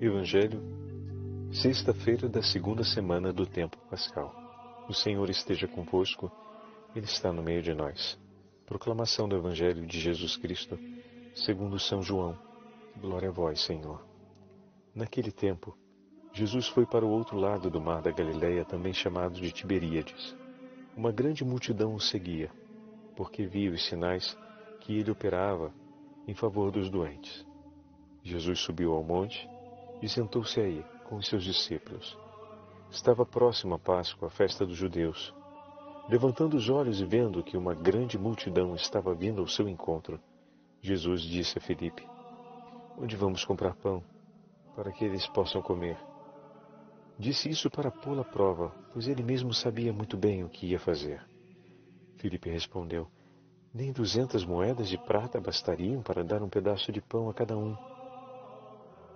Evangelho, sexta-feira da segunda semana do tempo pascal. O Senhor esteja convosco, Ele está no meio de nós. Proclamação do Evangelho de Jesus Cristo, segundo São João. Glória a vós, Senhor. Naquele tempo, Jesus foi para o outro lado do mar da Galileia, também chamado de Tiberíades. Uma grande multidão o seguia, porque via os sinais que ele operava em favor dos doentes. Jesus subiu ao monte e sentou-se aí com os seus discípulos. Estava próxima a Páscoa, a festa dos judeus. Levantando os olhos e vendo que uma grande multidão estava vindo ao seu encontro, Jesus disse a Felipe: Onde vamos comprar pão para que eles possam comer? Disse isso para pô-lo à prova, pois ele mesmo sabia muito bem o que ia fazer. Felipe respondeu: Nem duzentas moedas de prata bastariam para dar um pedaço de pão a cada um.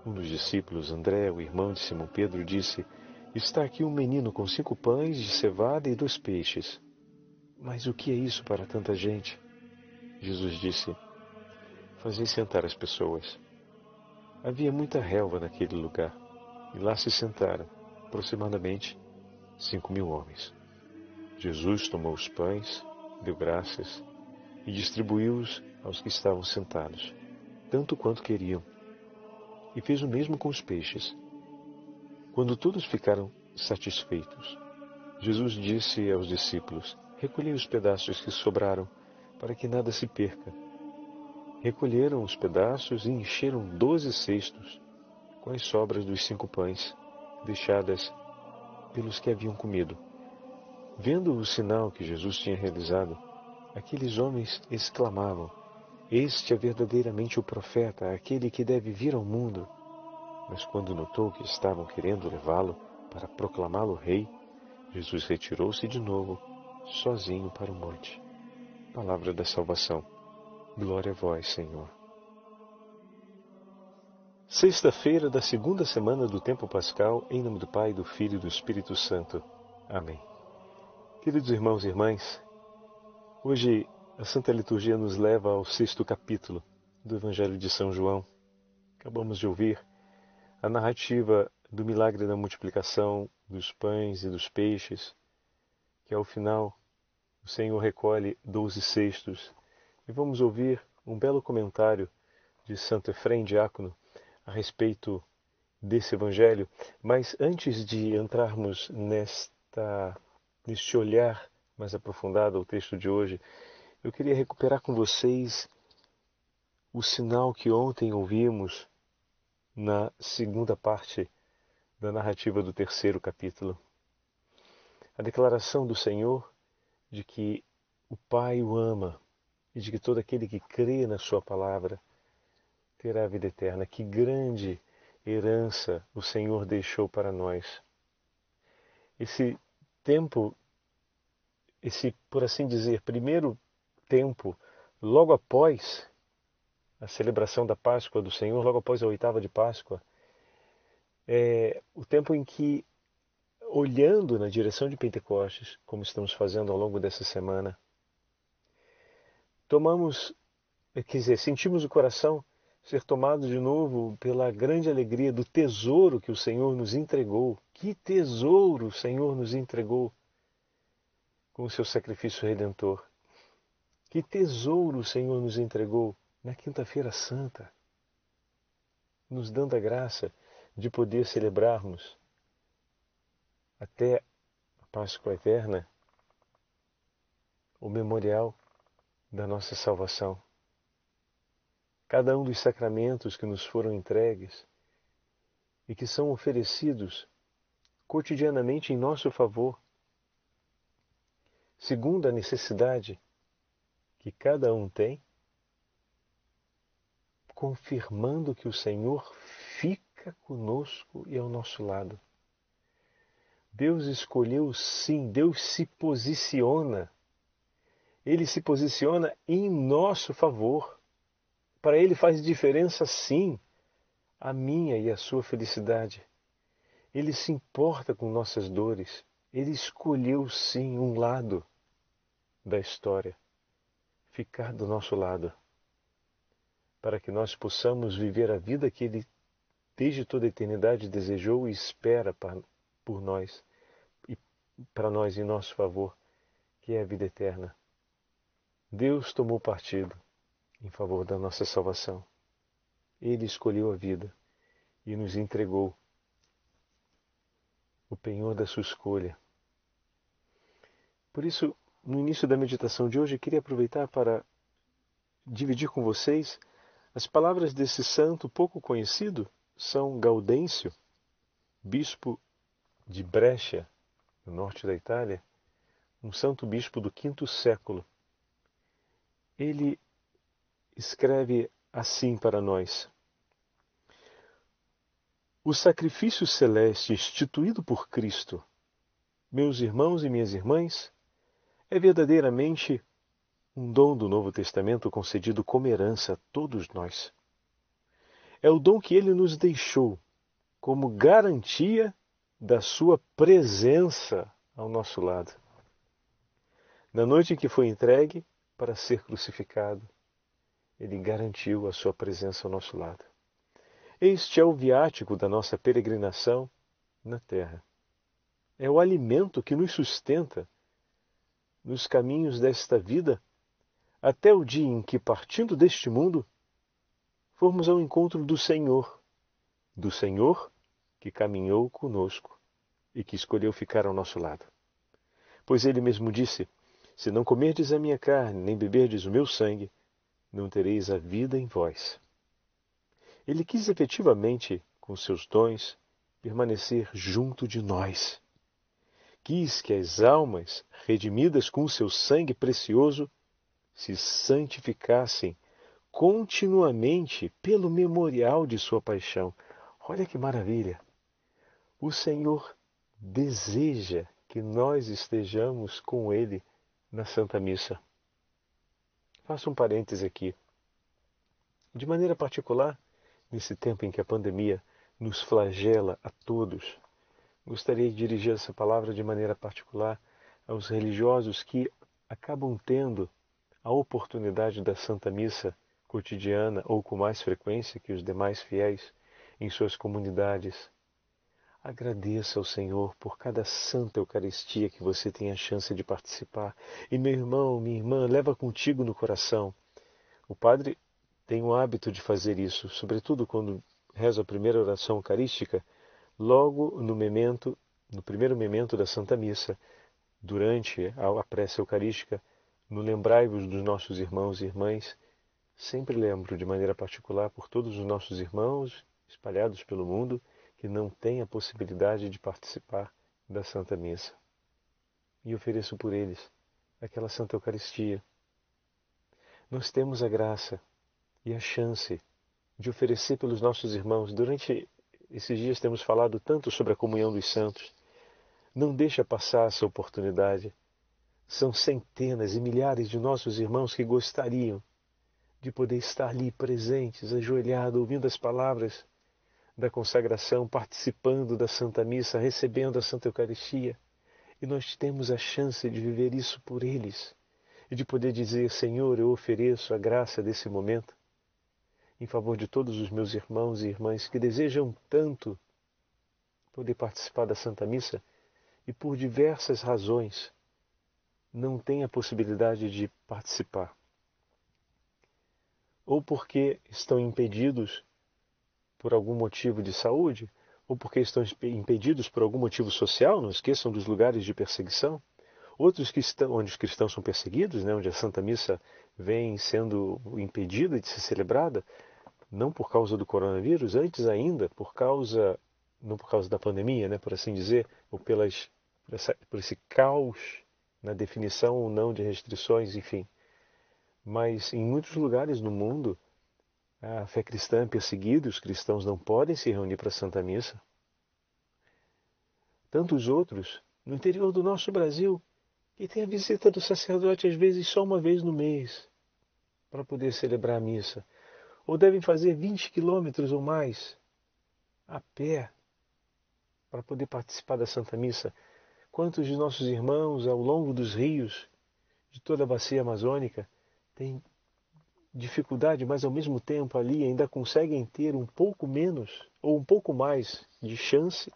Um dos discípulos, André, o irmão de Simão Pedro, disse: Está aqui um menino com cinco pães de cevada e dois peixes. Mas o que é isso para tanta gente? Jesus disse: Fazei sentar as pessoas. Havia muita relva naquele lugar, e lá se sentaram, aproximadamente cinco mil homens. Jesus tomou os pães, deu graças e distribuiu-os aos que estavam sentados, tanto quanto queriam e fez o mesmo com os peixes. Quando todos ficaram satisfeitos, Jesus disse aos discípulos: Recolhei os pedaços que sobraram, para que nada se perca. Recolheram os pedaços e encheram doze cestos com as sobras dos cinco pães, deixadas pelos que haviam comido. Vendo o sinal que Jesus tinha realizado, aqueles homens exclamavam: este é verdadeiramente o profeta, aquele que deve vir ao mundo. Mas quando notou que estavam querendo levá-lo para proclamá-lo rei, Jesus retirou-se de novo, sozinho para o monte. Palavra da salvação. Glória a vós, Senhor. Sexta-feira da segunda semana do tempo pascal, em nome do Pai, do Filho e do Espírito Santo. Amém. Queridos irmãos e irmãs, hoje a Santa Liturgia nos leva ao sexto capítulo do Evangelho de São João. Acabamos de ouvir a narrativa do milagre da multiplicação dos pães e dos peixes, que ao final o Senhor recolhe doze cestos. E vamos ouvir um belo comentário de Santo Efrem Diácono a respeito desse Evangelho. Mas antes de entrarmos nesta, neste olhar mais aprofundado ao texto de hoje, eu queria recuperar com vocês o sinal que ontem ouvimos na segunda parte da narrativa do terceiro capítulo. A declaração do Senhor de que o Pai o ama e de que todo aquele que crê na Sua palavra terá a vida eterna. Que grande herança o Senhor deixou para nós. Esse tempo, esse, por assim dizer, primeiro tempo, logo após a celebração da Páscoa do Senhor, logo após a oitava de Páscoa, é o tempo em que, olhando na direção de Pentecostes, como estamos fazendo ao longo dessa semana, tomamos, quer dizer, sentimos o coração ser tomado de novo pela grande alegria do tesouro que o Senhor nos entregou. Que tesouro o Senhor nos entregou com o seu sacrifício redentor. Que tesouro o Senhor nos entregou na Quinta-feira Santa, nos dando a graça de poder celebrarmos até a Páscoa Eterna o memorial da nossa salvação. Cada um dos sacramentos que nos foram entregues e que são oferecidos cotidianamente em nosso favor, segundo a necessidade que cada um tem, confirmando que o Senhor fica conosco e ao nosso lado. Deus escolheu sim, Deus se posiciona. Ele se posiciona em nosso favor. Para ele faz diferença sim a minha e a sua felicidade. Ele se importa com nossas dores. Ele escolheu sim um lado da história ficar do nosso lado, para que nós possamos viver a vida que Ele desde toda a eternidade desejou e espera por nós e para nós em nosso favor, que é a vida eterna. Deus tomou partido em favor da nossa salvação. Ele escolheu a vida e nos entregou o penhor da sua escolha. Por isso, no início da meditação de hoje, queria aproveitar para dividir com vocês as palavras desse santo pouco conhecido, São Gaudêncio, bispo de Brescia, no norte da Itália, um santo bispo do quinto século. Ele escreve assim para nós: O sacrifício celeste instituído por Cristo, meus irmãos e minhas irmãs, é verdadeiramente um dom do Novo Testamento concedido como herança a todos nós. É o dom que ele nos deixou como garantia da sua presença ao nosso lado. Na noite em que foi entregue para ser crucificado, ele garantiu a sua presença ao nosso lado. Este é o viático da nossa peregrinação na terra. É o alimento que nos sustenta nos caminhos desta vida até o dia em que, partindo deste mundo, formos ao encontro do Senhor, do Senhor que caminhou conosco e que escolheu ficar ao nosso lado. Pois ele mesmo disse: Se não comerdes a minha carne, nem beberdes o meu sangue, não tereis a vida em vós. Ele quis efetivamente, com seus dons, permanecer junto de nós. Quis que as almas, redimidas com o seu sangue precioso, se santificassem continuamente pelo memorial de sua paixão. Olha que maravilha! O Senhor deseja que nós estejamos com Ele na Santa Missa. Faço um parêntese aqui. De maneira particular, nesse tempo em que a pandemia nos flagela a todos, gostaria de dirigir essa palavra de maneira particular aos religiosos que acabam tendo a oportunidade da Santa Missa cotidiana ou com mais frequência que os demais fiéis em suas comunidades. Agradeça ao Senhor por cada santa Eucaristia que você tem a chance de participar. E meu irmão, minha irmã, leva contigo no coração. O padre tem o hábito de fazer isso, sobretudo quando reza a primeira oração eucarística, logo no memento, no primeiro memento da Santa Missa, durante a prece eucarística, no lembrai-vos dos nossos irmãos e irmãs, sempre lembro de maneira particular por todos os nossos irmãos espalhados pelo mundo que não têm a possibilidade de participar da Santa Missa. E ofereço por eles aquela Santa Eucaristia. Nós temos a graça e a chance de oferecer pelos nossos irmãos. Durante esses dias temos falado tanto sobre a comunhão dos santos. Não deixa passar essa oportunidade são centenas e milhares de nossos irmãos que gostariam de poder estar ali presentes, ajoelhado, ouvindo as palavras da consagração, participando da Santa Missa, recebendo a Santa Eucaristia. E nós temos a chance de viver isso por eles e de poder dizer: Senhor, eu ofereço a graça desse momento em favor de todos os meus irmãos e irmãs que desejam tanto poder participar da Santa Missa e por diversas razões não têm a possibilidade de participar. Ou porque estão impedidos por algum motivo de saúde, ou porque estão impedidos por algum motivo social, não esqueçam dos lugares de perseguição. Outros que estão, onde os cristãos são perseguidos, né, onde a Santa Missa vem sendo impedida de ser celebrada, não por causa do coronavírus, antes ainda por causa, não por causa da pandemia, né, por assim dizer, ou pelas, por, essa, por esse caos na definição ou não de restrições, enfim. Mas em muitos lugares no mundo, a fé cristã é perseguida, os cristãos não podem se reunir para a Santa Missa. Tantos outros, no interior do nosso Brasil, que tem a visita do sacerdote às vezes só uma vez no mês, para poder celebrar a missa. Ou devem fazer 20 quilômetros ou mais a pé para poder participar da Santa Missa. Quantos de nossos irmãos, ao longo dos rios de toda a bacia amazônica, têm dificuldade, mas ao mesmo tempo ali ainda conseguem ter um pouco menos ou um pouco mais de chance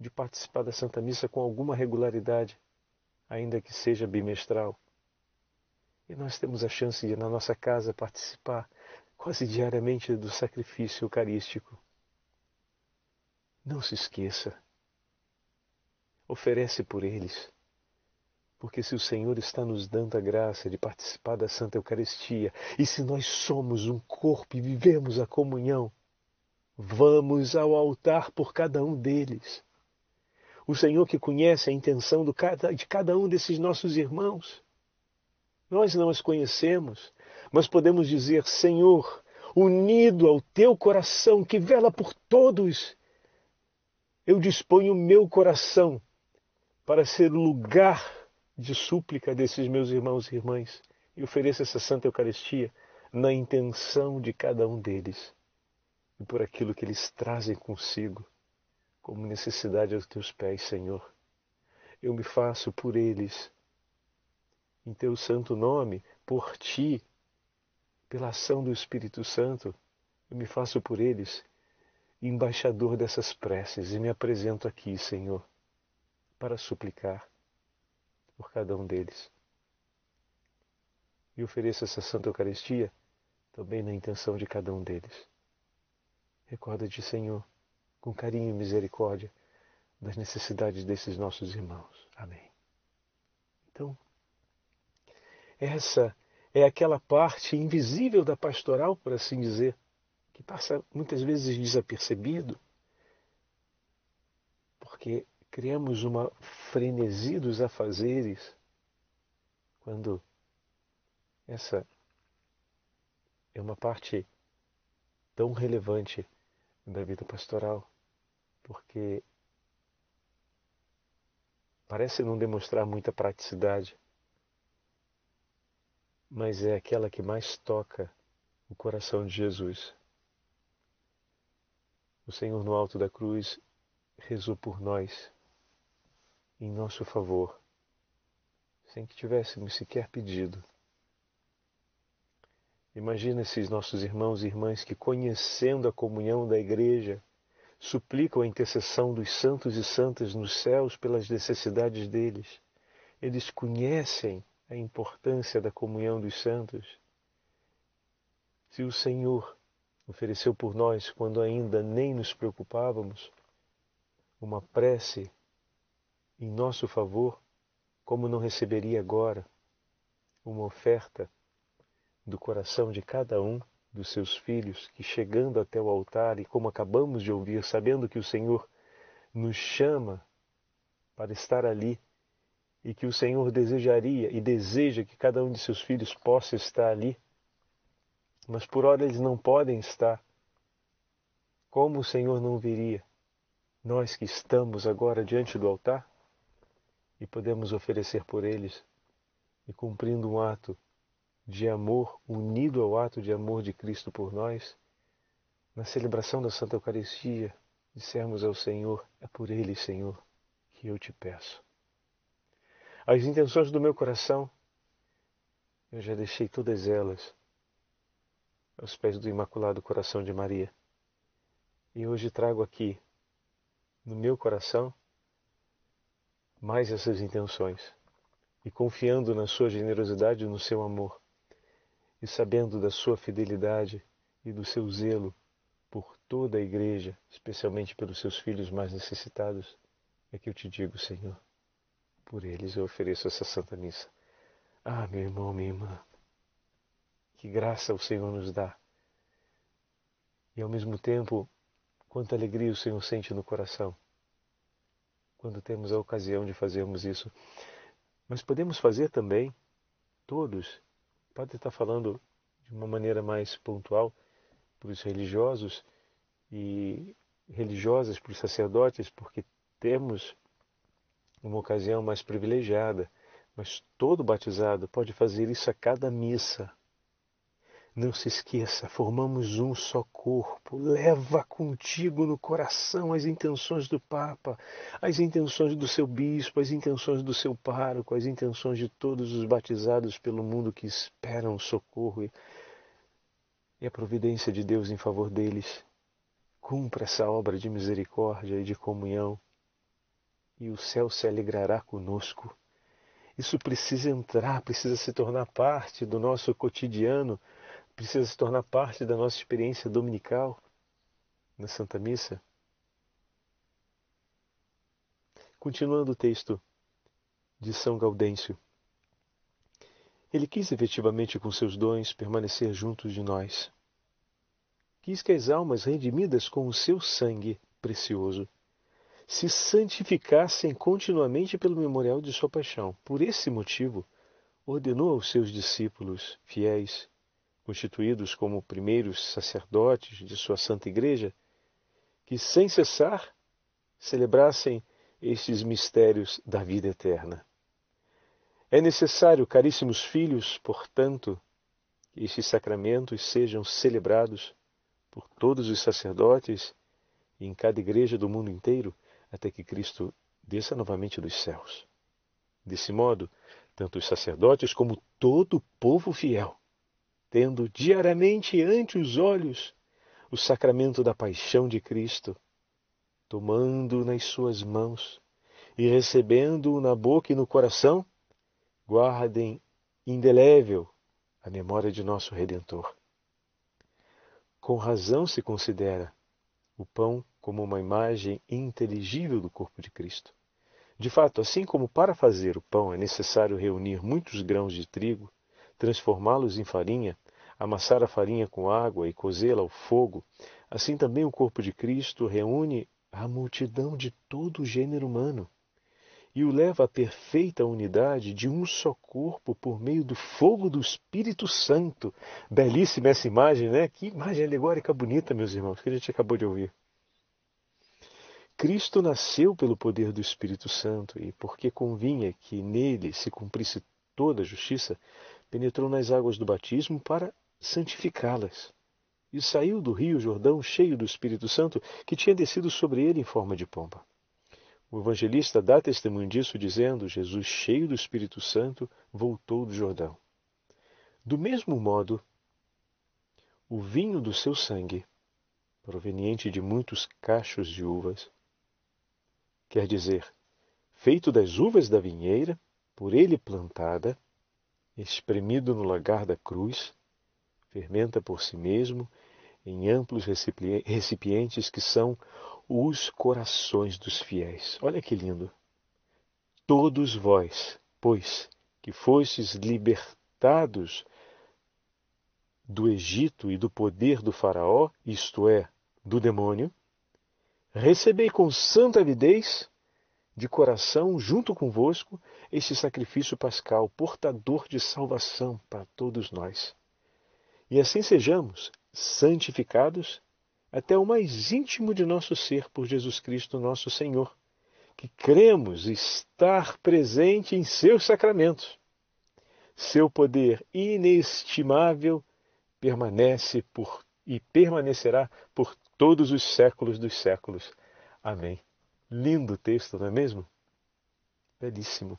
de participar da Santa Missa com alguma regularidade, ainda que seja bimestral. E nós temos a chance de, na nossa casa, participar quase diariamente do sacrifício eucarístico. Não se esqueça. Oferece por eles. Porque se o Senhor está nos dando a graça de participar da Santa Eucaristia, e se nós somos um corpo e vivemos a comunhão, vamos ao altar por cada um deles. O Senhor que conhece a intenção de cada um desses nossos irmãos. Nós não as conhecemos, mas podemos dizer: Senhor, unido ao teu coração que vela por todos, eu disponho o meu coração para ser lugar de súplica desses meus irmãos e irmãs e ofereço essa Santa Eucaristia na intenção de cada um deles e por aquilo que eles trazem consigo como necessidade aos teus pés, Senhor. Eu me faço por eles, em teu santo nome, por ti, pela ação do Espírito Santo, eu me faço por eles embaixador dessas preces e me apresento aqui, Senhor, para suplicar por cada um deles. E ofereço essa Santa Eucaristia também na intenção de cada um deles. Recorda-te, Senhor, com carinho e misericórdia, das necessidades desses nossos irmãos. Amém. Então, essa é aquela parte invisível da pastoral, por assim dizer, que passa muitas vezes desapercebido, porque criamos uma frenesi dos afazeres quando essa é uma parte tão relevante da vida pastoral, porque parece não demonstrar muita praticidade, mas é aquela que mais toca o coração de Jesus. O Senhor no alto da cruz rezou por nós em nosso favor, sem que tivéssemos sequer pedido. Imagina esses nossos irmãos e irmãs que, conhecendo a comunhão da Igreja, suplicam a intercessão dos santos e santas nos céus pelas necessidades deles. Eles conhecem a importância da comunhão dos santos. Se o Senhor ofereceu por nós, quando ainda nem nos preocupávamos, uma prece em nosso favor, como não receberia agora uma oferta do coração de cada um dos seus filhos que, chegando até o altar, e como acabamos de ouvir, sabendo que o Senhor nos chama para estar ali e que o Senhor desejaria e deseja que cada um de seus filhos possa estar ali, mas por hora eles não podem estar. Como o Senhor não viria? Nós que estamos agora diante do altar? e podemos oferecer por eles, e cumprindo um ato de amor unido ao ato de amor de Cristo por nós, na celebração da Santa Eucaristia, dissermos ao Senhor: É por Ele, Senhor, que eu te peço. As intenções do meu coração, eu já deixei todas elas aos pés do Imaculado Coração de Maria. E hoje trago aqui, no meu coração, mais essas intenções e confiando na sua generosidade e no seu amor e sabendo da sua fidelidade e do seu zelo por toda a igreja, especialmente pelos seus filhos mais necessitados, é que eu te digo, Senhor, por eles eu ofereço essa santa missa. Ah, meu irmão, minha irmã, que graça o Senhor nos dá. E ao mesmo tempo, quanta alegria o Senhor sente no coração quando temos a ocasião de fazermos isso. Mas podemos fazer também, todos, pode estar falando de uma maneira mais pontual para os religiosos e religiosas, para os sacerdotes, porque temos uma ocasião mais privilegiada, mas todo batizado pode fazer isso a cada missa. Não se esqueça, formamos um só corpo. Leva contigo no coração as intenções do Papa, as intenções do seu bispo, as intenções do seu pároco, as intenções de todos os batizados pelo mundo que esperam socorro e a providência de Deus em favor deles. Cumpra essa obra de misericórdia e de comunhão, e o céu se alegrará conosco. Isso precisa entrar, precisa se tornar parte do nosso cotidiano, precisa se tornar parte da nossa experiência dominical na Santa Missa. Continuando o texto de São Gaudêncio. Ele quis efetivamente com seus dons permanecer junto de nós. Quis que as almas redimidas com o seu sangue precioso se santificassem continuamente pelo memorial de sua paixão. Por esse motivo, ordenou aos seus discípulos fiéis, constituídos como primeiros sacerdotes de sua santa igreja, que sem cessar celebrassem estes mistérios da vida eterna. É necessário, caríssimos filhos, portanto, que estes sacramentos sejam celebrados por todos os sacerdotes em cada igreja do mundo inteiro, até que Cristo desça novamente dos céus. Desse modo, tanto os sacerdotes como todo o povo fiel, tendo diariamente ante os olhos o sacramento da paixão de Cristo, tomando nas suas mãos e recebendo-o na boca e no coração, guardem indelével a memória de nosso Redentor. Com razão se considera o pão como uma imagem inteligível do corpo de Cristo. De fato, assim como para fazer o pão é necessário reunir muitos grãos de trigo, transformá-los em farinha, amassar a farinha com água e cozê-la ao fogo, assim também o corpo de Cristo reúne a multidão de todo o gênero humano e o leva à perfeita unidade de um só corpo por meio do fogo do Espírito Santo. Belíssima essa imagem, né? Que imagem alegórica bonita, meus irmãos, que a gente acabou de ouvir. Cristo nasceu pelo poder do Espírito Santo e, porque convinha que nele se cumprisse toda a justiça, penetrou nas águas do batismo para santificá-las. E saiu do rio Jordão cheio do Espírito Santo, que tinha descido sobre ele em forma de pomba. O evangelista dá testemunho disso, dizendo: Jesus, cheio do Espírito Santo, voltou do Jordão. Do mesmo modo, o vinho do seu sangue, proveniente de muitos cachos de uvas, quer dizer, feito das uvas da vinheira, por ele plantada, espremido no lagar da cruz, fermenta por si mesmo em amplos recipientes que são os corações dos fiéis. Olha que lindo. Todos vós, pois, que fostes libertados do Egito e do poder do Faraó, isto é, do demônio, recebei com santa avidez de coração, junto convosco, este sacrifício pascal, portador de salvação para todos nós. E assim sejamos santificados até o mais íntimo de nosso ser por Jesus Cristo, nosso Senhor, que cremos estar presente em seus sacramentos. Seu poder inestimável permanece por e permanecerá por todos os séculos dos séculos. Amém. Lindo texto, não é mesmo? Belíssimo.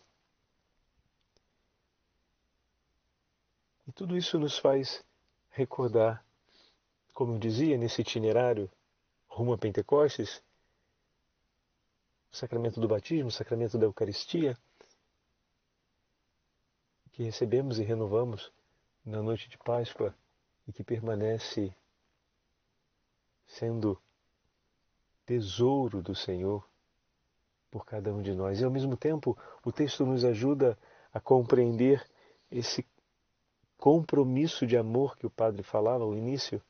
E tudo isso nos faz recordar como eu dizia, nesse itinerário rumo a Pentecostes, o sacramento do batismo, o sacramento da Eucaristia, que recebemos e renovamos na noite de Páscoa e que permanece sendo tesouro do Senhor por cada um de nós. E ao mesmo tempo, o texto nos ajuda a compreender esse compromisso de amor que o padre falava ao início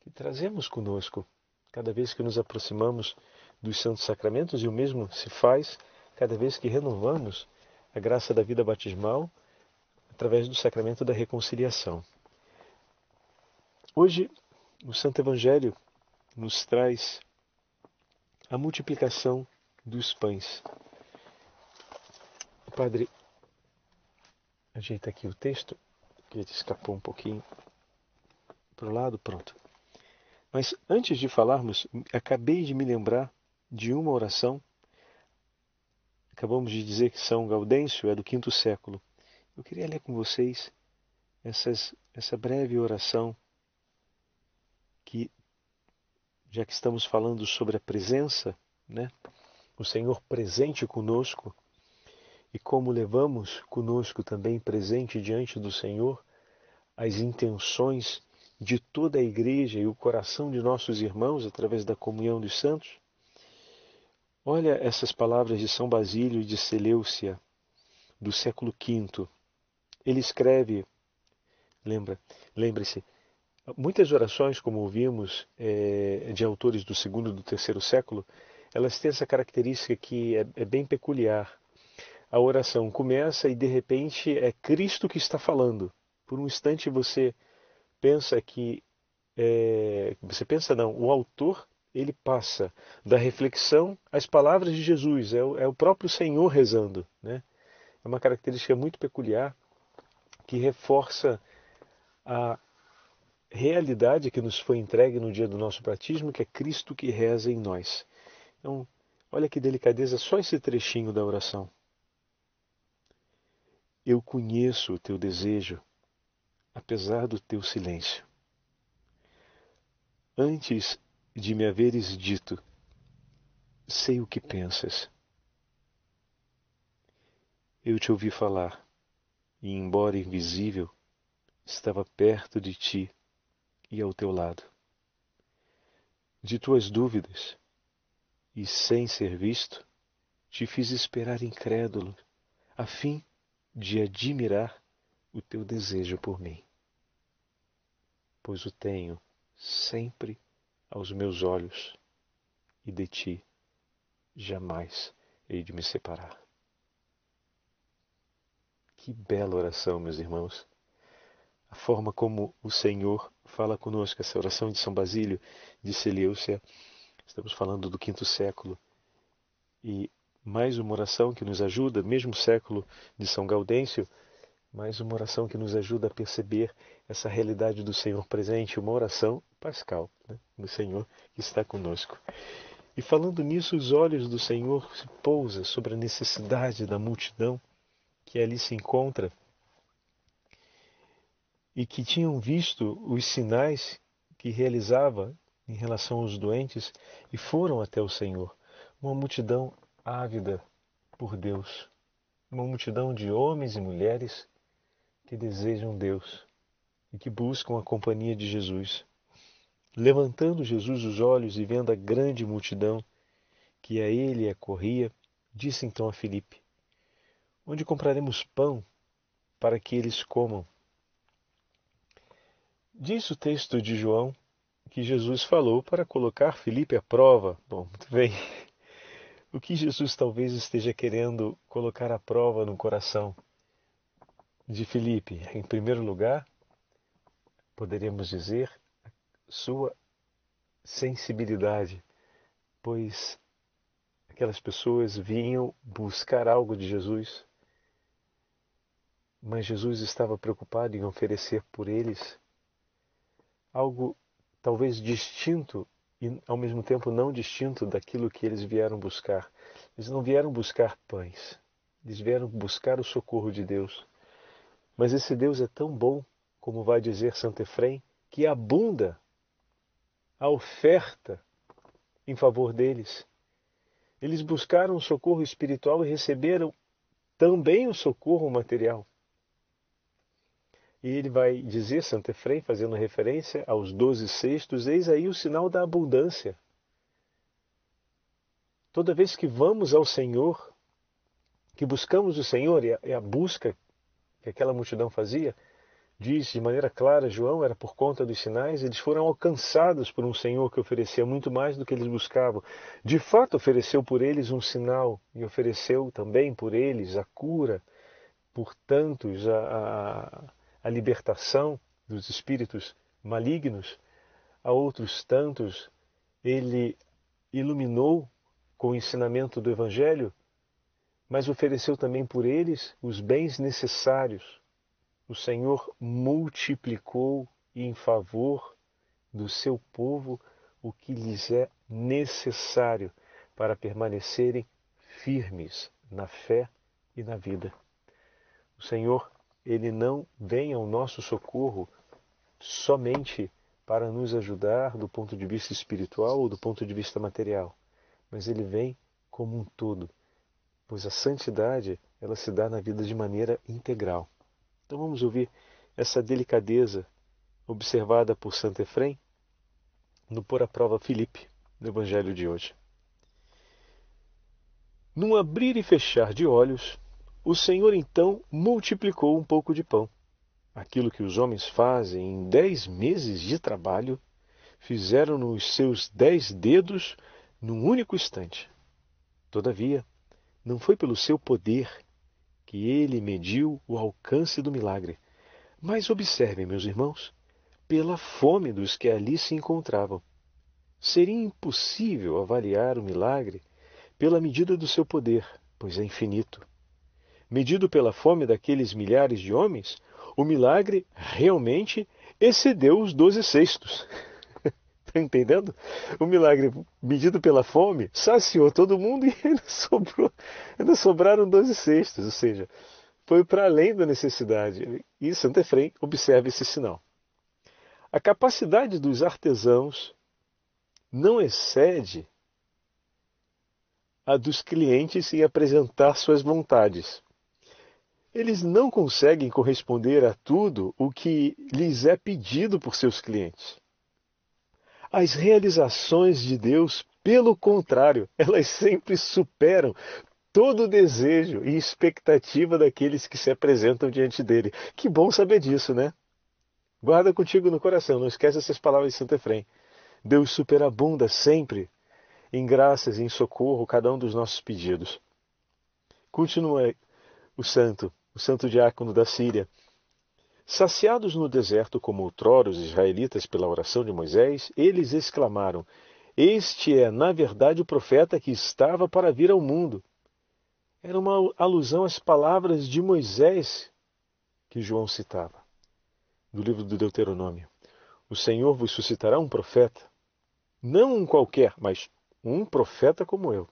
que trazemos conosco cada vez que nos aproximamos dos santos sacramentos e o mesmo se faz cada vez que renovamos a graça da vida batismal através do sacramento da reconciliação. Hoje, o Santo Evangelho nos traz a multiplicação dos pães. O padre ajeita aqui o texto, que ele escapou um pouquinho para o lado, pronto. Mas antes de falarmos, acabei de me lembrar de uma oração. Acabamos de dizer que São Gaudêncio é do quinto século. Eu queria ler com vocês essas, essa breve oração que, já que estamos falando sobre a presença, né? O Senhor presente conosco e como levamos conosco também presente diante do Senhor as intenções de toda a igreja e o coração de nossos irmãos através da comunhão dos santos? Olha essas palavras de São Basílio de Seleucia, do século V. Ele escreve, lembra, lembre-se, muitas orações, como ouvimos, é, de autores do segundo e do terceiro século, elas têm essa característica que é, é bem peculiar. A oração começa e de repente é Cristo que está falando. Por um instante você pensa que é, você pensa não, o autor ele passa da reflexão às palavras de Jesus, é o, é o próprio Senhor rezando, né? É uma característica muito peculiar que reforça a realidade que nos foi entregue no dia do nosso batismo, que é Cristo que reza em nós. Então, olha que delicadeza só esse trechinho da oração. Eu conheço o teu desejo, apesar do teu silêncio. Antes de me haveres dito, sei o que pensas. Eu te ouvi falar, e embora invisível, estava perto de ti e ao teu lado. De tuas dúvidas, e sem ser visto, te fiz esperar incrédulo, a fim de admirar o teu desejo por mim. Pois o tenho sempre aos meus olhos, e de ti jamais hei de me separar. Que bela oração, meus irmãos! A forma como o Senhor fala conosco, essa oração de São Basílio de Seleucia, estamos falando do quinto século, e mais uma oração que nos ajuda, mesmo século de São Gaudêncio, mais uma oração que nos ajuda a perceber essa realidade do Senhor presente, uma oração pascal né, do Senhor que está conosco. E falando nisso, os olhos do Senhor se pousam sobre a necessidade da multidão que ali se encontra e que tinham visto os sinais que realizava em relação aos doentes e foram até o Senhor. Uma multidão ávida por Deus, uma multidão de homens e mulheres que desejam Deus e que buscam a companhia de Jesus. Levantando Jesus os olhos e vendo a grande multidão que a ele acorria, disse então a Filipe: Onde compraremos pão para que eles comam? Diz o texto de João que Jesus falou para colocar Filipe à prova. Bom, muito bem. O que Jesus talvez esteja querendo colocar à prova no coração de Filipe? Em primeiro lugar, poderíamos dizer, sua sensibilidade, pois aquelas pessoas vinham buscar algo de Jesus, mas Jesus estava preocupado em oferecer por eles algo talvez distinto e ao mesmo tempo não distinto daquilo que eles vieram buscar. Eles não vieram buscar pães, eles vieram buscar o socorro de Deus. Mas esse Deus é tão bom, como vai dizer Santo Efrem, que abunda a oferta em favor deles. Eles buscaram socorro espiritual e receberam também o socorro material. E ele vai dizer, Santo Efrem, fazendo referência aos doze cestos, eis aí o sinal da abundância. Toda vez que vamos ao Senhor, que buscamos o Senhor, e a, e a busca que aquela multidão fazia, diz de maneira clara, João, era por conta dos sinais, eles foram alcançados por um Senhor que oferecia muito mais do que eles buscavam. De fato, ofereceu por eles um sinal e ofereceu também por eles a cura, por tantos a, a a libertação dos espíritos malignos, a outros tantos ele iluminou com o ensinamento do Evangelho, mas ofereceu também por eles os bens necessários. O Senhor multiplicou em favor do seu povo o que lhes é necessário para permanecerem firmes na fé e na vida. O Senhor ele não vem ao nosso socorro somente para nos ajudar do ponto de vista espiritual ou do ponto de vista material, mas ele vem como um todo, pois a santidade ela se dá na vida de maneira integral. Então vamos ouvir essa delicadeza observada por Santo Efrem no Por a Prova Filipe, no Evangelho de hoje. Num abrir e fechar de olhos, o Senhor então multiplicou um pouco de pão. Aquilo que os homens fazem em dez meses de trabalho, fizeram nos seus dez dedos num único instante. Todavia, não foi pelo seu poder que ele mediu o alcance do milagre, mas observem, meus irmãos, pela fome dos que ali se encontravam. Seria impossível avaliar o milagre pela medida do seu poder, pois é infinito. Medido pela fome daqueles milhares de homens, o milagre realmente excedeu os doze cestos. Está entendendo? O milagre medido pela fome saciou todo mundo e ainda, sobrou, ainda sobraram doze cestos, ou seja, foi para além da necessidade. E Santo Efrem observa esse sinal. A capacidade dos artesãos não excede a dos clientes em apresentar suas vontades. Eles não conseguem corresponder a tudo o que lhes é pedido por seus clientes. As realizações de Deus, pelo contrário, elas sempre superam todo o desejo e expectativa daqueles que se apresentam diante dele. Que bom saber disso, né? Guarda contigo no coração, não esqueça essas palavras de Santo Efrem. Deus superabunda sempre em graças e em socorro cada um dos nossos pedidos. Continua o santo, o santo diácono da Síria. Saciados no deserto como outrora os israelitas pela oração de Moisés, eles exclamaram: Este é, na verdade, o profeta que estava para vir ao mundo. Era uma alusão às palavras de Moisés que João citava, do livro do Deuteronômio. O Senhor vos suscitará um profeta, não um qualquer, mas um profeta como eu.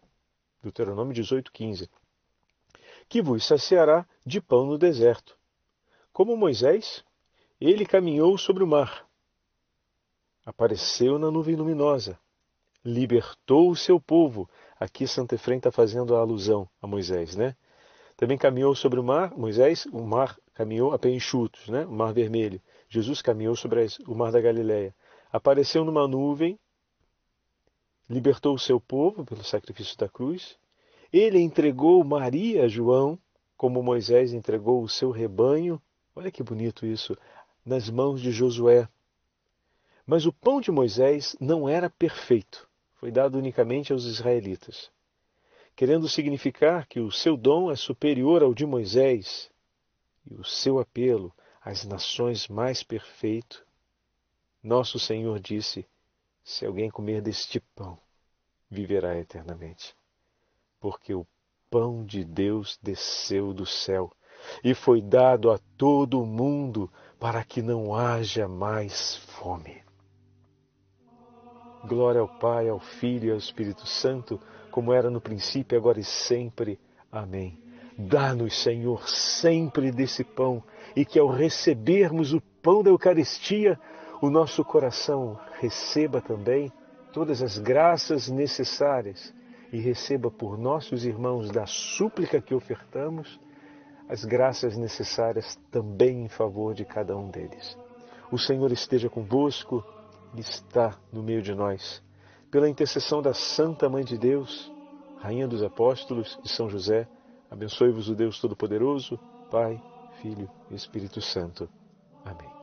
Deuteronômio 18,15. Que vos saciará de pão no deserto. Como Moisés, ele caminhou sobre o mar. Apareceu na nuvem luminosa. Libertou o seu povo. Aqui Santa Efrem está fazendo a alusão a Moisés, né? Também caminhou sobre o mar, Moisés, o mar caminhou a pé enxutos, né? o mar vermelho. Jesus caminhou sobre o mar da Galileia. Apareceu numa nuvem, libertou o seu povo pelo sacrifício da cruz. Ele entregou Maria a João, como Moisés entregou o seu rebanho. Olha que bonito isso, nas mãos de Josué. Mas o pão de Moisés não era perfeito, foi dado unicamente aos israelitas querendo significar que o seu dom é superior ao de Moisés e o seu apelo às nações mais perfeito. Nosso Senhor disse: Se alguém comer deste pão, viverá eternamente. Porque o pão de Deus desceu do céu e foi dado a todo o mundo para que não haja mais fome. Glória ao Pai, ao Filho e ao Espírito Santo como era no princípio, agora e sempre. Amém. Dá-nos, Senhor, sempre desse pão, e que ao recebermos o pão da Eucaristia, o nosso coração receba também todas as graças necessárias e receba por nossos irmãos da súplica que ofertamos as graças necessárias também em favor de cada um deles. O Senhor esteja convosco, Ele está no meio de nós pela intercessão da Santa Mãe de Deus, Rainha dos Apóstolos e São José, abençoe-vos o Deus Todo-Poderoso, Pai, Filho e Espírito Santo. Amém.